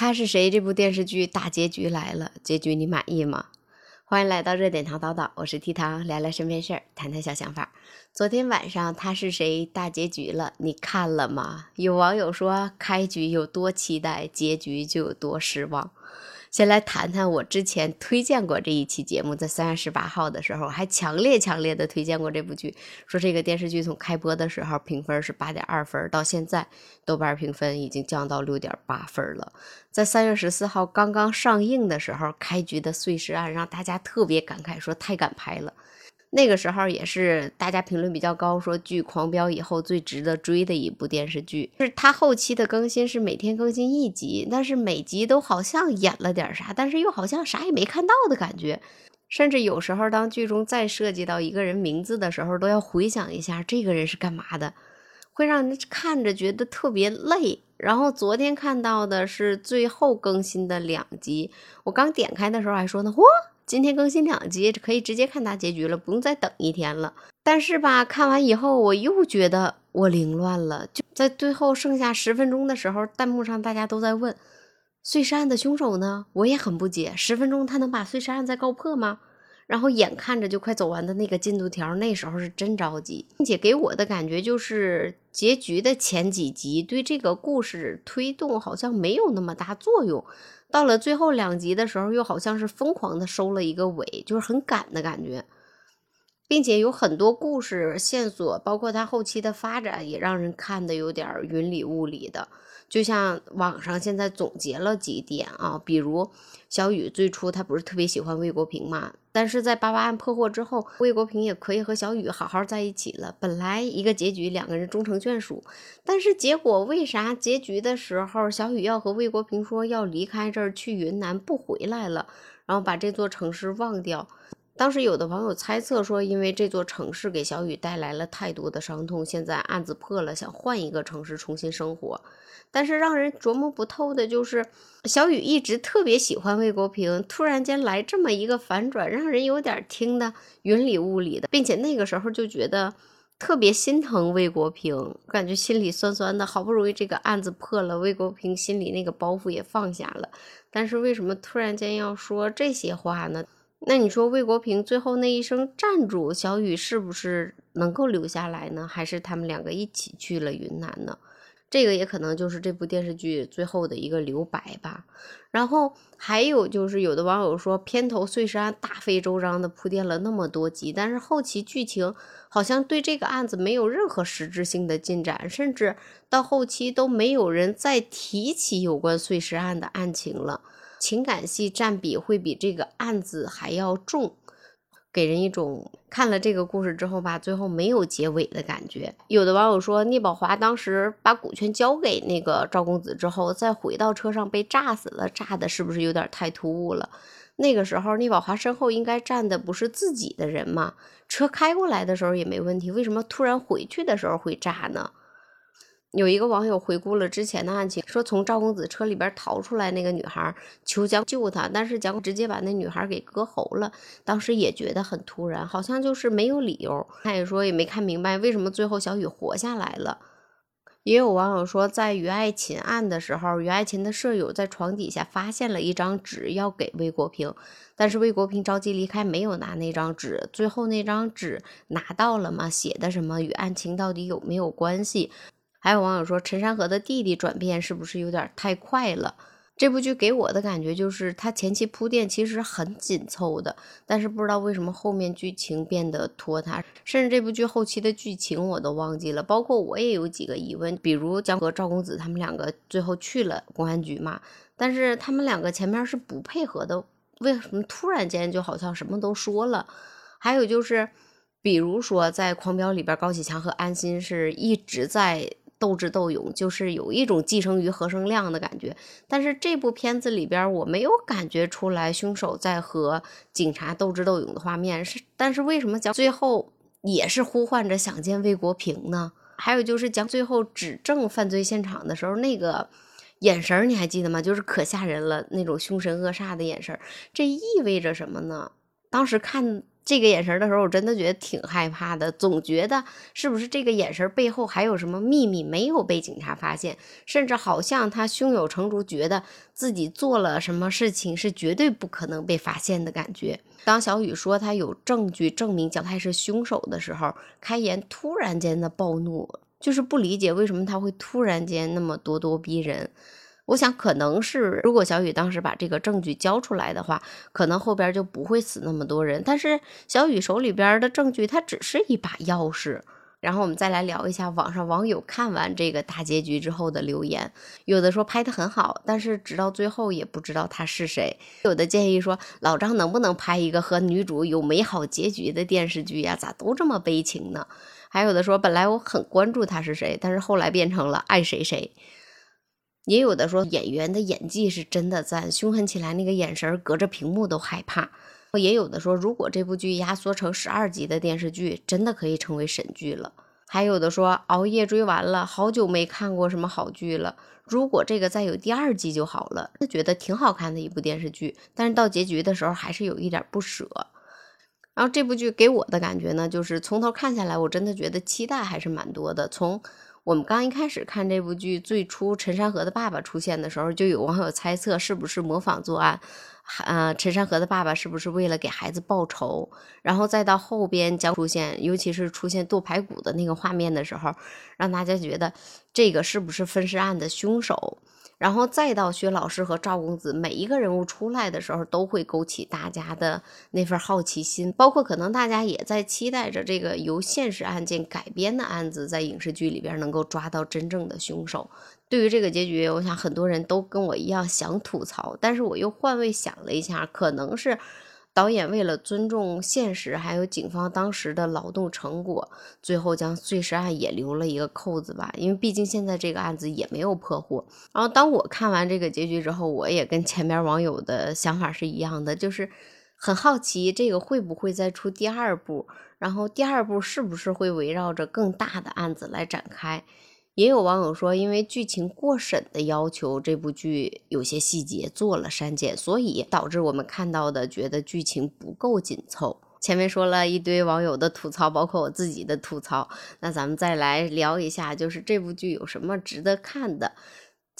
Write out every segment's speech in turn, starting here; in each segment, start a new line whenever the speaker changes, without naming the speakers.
他是谁？这部电视剧大结局来了，结局你满意吗？欢迎来到热点糖叨叨，我是 T 糖，聊聊身边事儿，谈谈小想法。昨天晚上他是谁大结局了，你看了吗？有网友说，开局有多期待，结局就有多失望。先来谈谈我之前推荐过这一期节目，在三月十八号的时候，还强烈强烈的推荐过这部剧，说这个电视剧从开播的时候评分是八点二分，到现在豆瓣评分已经降到六点八分了。在三月十四号刚刚上映的时候，开局的碎尸案让大家特别感慨，说太敢拍了。那个时候也是大家评论比较高，说剧《狂飙》以后最值得追的一部电视剧。就是它后期的更新是每天更新一集，但是每集都好像演了点啥，但是又好像啥也没看到的感觉。甚至有时候当剧中再涉及到一个人名字的时候，都要回想一下这个人是干嘛的，会让人看着觉得特别累。然后昨天看到的是最后更新的两集，我刚点开的时候还说呢，嚯！今天更新两集，可以直接看大结局了，不用再等一天了。但是吧，看完以后我又觉得我凌乱了。就在最后剩下十分钟的时候，弹幕上大家都在问碎尸案的凶手呢？我也很不解，十分钟他能把碎尸案再告破吗？然后眼看着就快走完的那个进度条，那时候是真着急，并且给我的感觉就是结局的前几集对这个故事推动好像没有那么大作用。到了最后两集的时候，又好像是疯狂的收了一个尾，就是很赶的感觉，并且有很多故事线索，包括它后期的发展，也让人看的有点云里雾里的。就像网上现在总结了几点啊，比如小雨最初他不是特别喜欢魏国平嘛，但是在八八案破获之后，魏国平也可以和小雨好好在一起了。本来一个结局两个人终成眷属，但是结果为啥结局的时候小雨要和魏国平说要离开这儿去云南不回来了，然后把这座城市忘掉？当时有的网友猜测说，因为这座城市给小雨带来了太多的伤痛，现在案子破了，想换一个城市重新生活。但是让人琢磨不透的就是，小雨一直特别喜欢魏国平，突然间来这么一个反转，让人有点听的云里雾里的，并且那个时候就觉得特别心疼魏国平，感觉心里酸酸的。好不容易这个案子破了，魏国平心里那个包袱也放下了，但是为什么突然间要说这些话呢？那你说魏国平最后那一声站住，小雨是不是能够留下来呢？还是他们两个一起去了云南呢？这个也可能就是这部电视剧最后的一个留白吧。然后还有就是，有的网友说，片头碎尸案大费周章的铺垫了那么多集，但是后期剧情好像对这个案子没有任何实质性的进展，甚至到后期都没有人再提起有关碎尸案的案情了，情感戏占比会比这个案子还要重。给人一种看了这个故事之后吧，最后没有结尾的感觉。有的网友说，聂宝华当时把股权交给那个赵公子之后，再回到车上被炸死了，炸的是不是有点太突兀了？那个时候聂宝华身后应该站的不是自己的人吗？车开过来的时候也没问题，为什么突然回去的时候会炸呢？有一个网友回顾了之前的案情，说从赵公子车里边逃出来那个女孩求蒋救他，但是蒋直接把那女孩给割喉了。当时也觉得很突然，好像就是没有理由。他也说也没看明白为什么最后小雨活下来了。也有网友说，在于爱琴案的时候，于爱琴的舍友在床底下发现了一张纸要给魏国平，但是魏国平着急离开，没有拿那张纸。最后那张纸拿到了吗？写的什么与案情到底有没有关系？还有网友说，陈山河的弟弟转变是不是有点太快了？这部剧给我的感觉就是，他前期铺垫其实很紧凑的，但是不知道为什么后面剧情变得拖沓，甚至这部剧后期的剧情我都忘记了。包括我也有几个疑问，比如江和赵公子他们两个最后去了公安局嘛，但是他们两个前面是不配合的，为什么突然间就好像什么都说了？还有就是，比如说在《狂飙》里边，高启强和安心是一直在。斗智斗勇就是有一种寄生于何生亮的感觉，但是这部片子里边我没有感觉出来凶手在和警察斗智斗勇的画面，是但是为什么讲最后也是呼唤着想见魏国平呢？还有就是讲最后指证犯罪现场的时候那个眼神你还记得吗？就是可吓人了那种凶神恶煞的眼神这意味着什么呢？当时看这个眼神的时候，我真的觉得挺害怕的，总觉得是不是这个眼神背后还有什么秘密没有被警察发现，甚至好像他胸有成竹，觉得自己做了什么事情是绝对不可能被发现的感觉。当小雨说他有证据证明蒋太是凶手的时候，开颜突然间的暴怒，就是不理解为什么他会突然间那么咄咄逼人。我想可能是，如果小雨当时把这个证据交出来的话，可能后边就不会死那么多人。但是小雨手里边的证据，它只是一把钥匙。然后我们再来聊一下网上网友看完这个大结局之后的留言，有的说拍的很好，但是直到最后也不知道他是谁。有的建议说老张能不能拍一个和女主有美好结局的电视剧呀？咋都这么悲情呢？还有的说本来我很关注他是谁，但是后来变成了爱谁谁。也有的说演员的演技是真的赞，凶狠起来那个眼神隔着屏幕都害怕。也有的说如果这部剧压缩成十二集的电视剧，真的可以成为神剧了。还有的说熬夜追完了，好久没看过什么好剧了。如果这个再有第二季就好了，就觉得挺好看的一部电视剧。但是到结局的时候还是有一点不舍。然后这部剧给我的感觉呢，就是从头看下来，我真的觉得期待还是蛮多的。从我们刚一开始看这部剧，最初陈山河的爸爸出现的时候，就有网友猜测是不是模仿作案，呃，陈山河的爸爸是不是为了给孩子报仇？然后再到后边将出现，尤其是出现剁排骨的那个画面的时候，让大家觉得这个是不是分尸案的凶手？然后再到薛老师和赵公子，每一个人物出来的时候，都会勾起大家的那份好奇心。包括可能大家也在期待着这个由现实案件改编的案子，在影视剧里边能够抓到真正的凶手。对于这个结局，我想很多人都跟我一样想吐槽，但是我又换位想了一下，可能是。导演为了尊重现实，还有警方当时的劳动成果，最后将碎尸案也留了一个扣子吧。因为毕竟现在这个案子也没有破获。然后当我看完这个结局之后，我也跟前面网友的想法是一样的，就是很好奇这个会不会再出第二部，然后第二部是不是会围绕着更大的案子来展开。也有网友说，因为剧情过审的要求，这部剧有些细节做了删减，所以导致我们看到的觉得剧情不够紧凑。前面说了一堆网友的吐槽，包括我自己的吐槽，那咱们再来聊一下，就是这部剧有什么值得看的。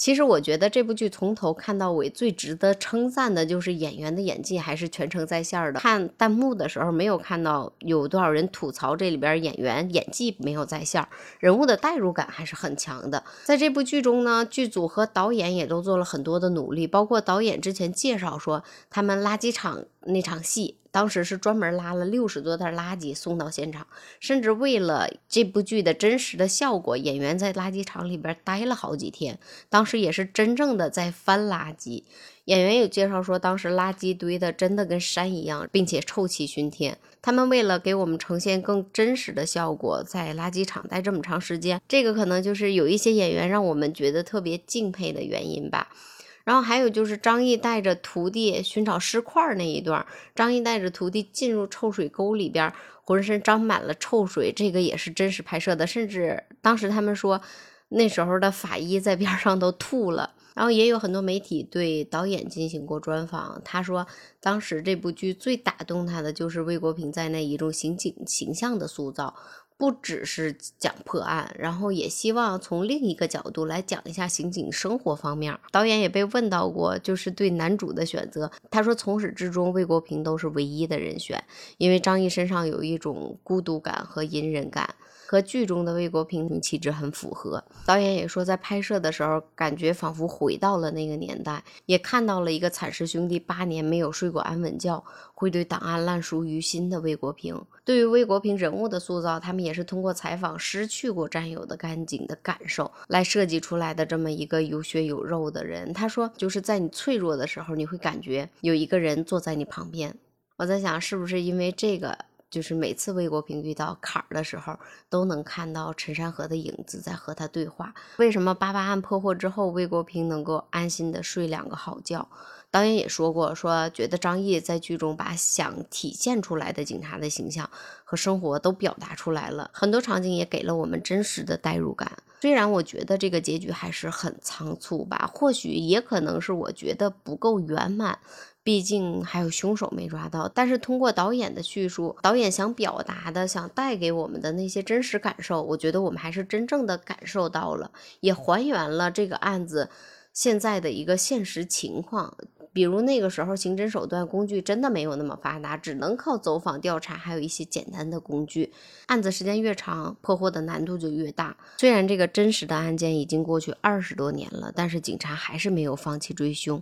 其实我觉得这部剧从头看到尾，最值得称赞的就是演员的演技还是全程在线的。看弹幕的时候，没有看到有多少人吐槽这里边演员演技没有在线，人物的代入感还是很强的。在这部剧中呢，剧组和导演也都做了很多的努力，包括导演之前介绍说，他们垃圾场那场戏。当时是专门拉了六十多袋垃圾送到现场，甚至为了这部剧的真实的效果，演员在垃圾场里边待了好几天。当时也是真正的在翻垃圾。演员有介绍说，当时垃圾堆的真的跟山一样，并且臭气熏天。他们为了给我们呈现更真实的效果，在垃圾场待这么长时间，这个可能就是有一些演员让我们觉得特别敬佩的原因吧。然后还有就是张译带着徒弟寻找尸块那一段，张译带着徒弟进入臭水沟里边，浑身沾满了臭水，这个也是真实拍摄的。甚至当时他们说，那时候的法医在边上都吐了。然后也有很多媒体对导演进行过专访，他说当时这部剧最打动他的就是魏国平在那一种刑警形象的塑造。不只是讲破案，然后也希望从另一个角度来讲一下刑警生活方面。导演也被问到过，就是对男主的选择，他说从始至终魏国平都是唯一的人选，因为张译身上有一种孤独感和隐忍感。和剧中的魏国平气质很符合。导演也说，在拍摄的时候，感觉仿佛回到了那个年代，也看到了一个惨世兄弟八年没有睡过安稳觉，会对档案烂熟于心的魏国平。对于魏国平人物的塑造，他们也是通过采访失去过战友的干警的感受来设计出来的这么一个有血有肉的人。他说，就是在你脆弱的时候，你会感觉有一个人坐在你旁边。我在想，是不是因为这个？就是每次魏国平遇到坎儿的时候，都能看到陈山河的影子在和他对话。为什么八八案破获之后，魏国平能够安心的睡两个好觉？导演也说过，说觉得张译在剧中把想体现出来的警察的形象和生活都表达出来了，很多场景也给了我们真实的代入感。虽然我觉得这个结局还是很仓促吧，或许也可能是我觉得不够圆满。毕竟还有凶手没抓到。但是通过导演的叙述，导演想表达的、想带给我们的那些真实感受，我觉得我们还是真正的感受到了，也还原了这个案子现在的一个现实情况。比如那个时候刑侦手段工具真的没有那么发达，只能靠走访调查，还有一些简单的工具。案子时间越长，破获的难度就越大。虽然这个真实的案件已经过去二十多年了，但是警察还是没有放弃追凶。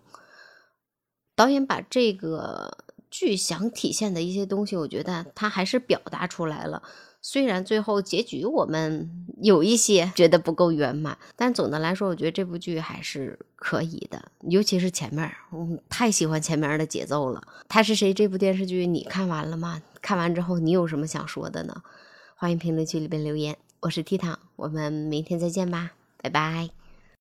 导演把这个剧想体现的一些东西，我觉得他还是表达出来了。虽然最后结局我们有一些觉得不够圆满，但总的来说，我觉得这部剧还是可以的。尤其是前面，我太喜欢前面的节奏了。他是谁？这部电视剧你看完了吗？看完之后你有什么想说的呢？欢迎评论区里边留言。我是 T 糖，我们明天再见吧，拜拜。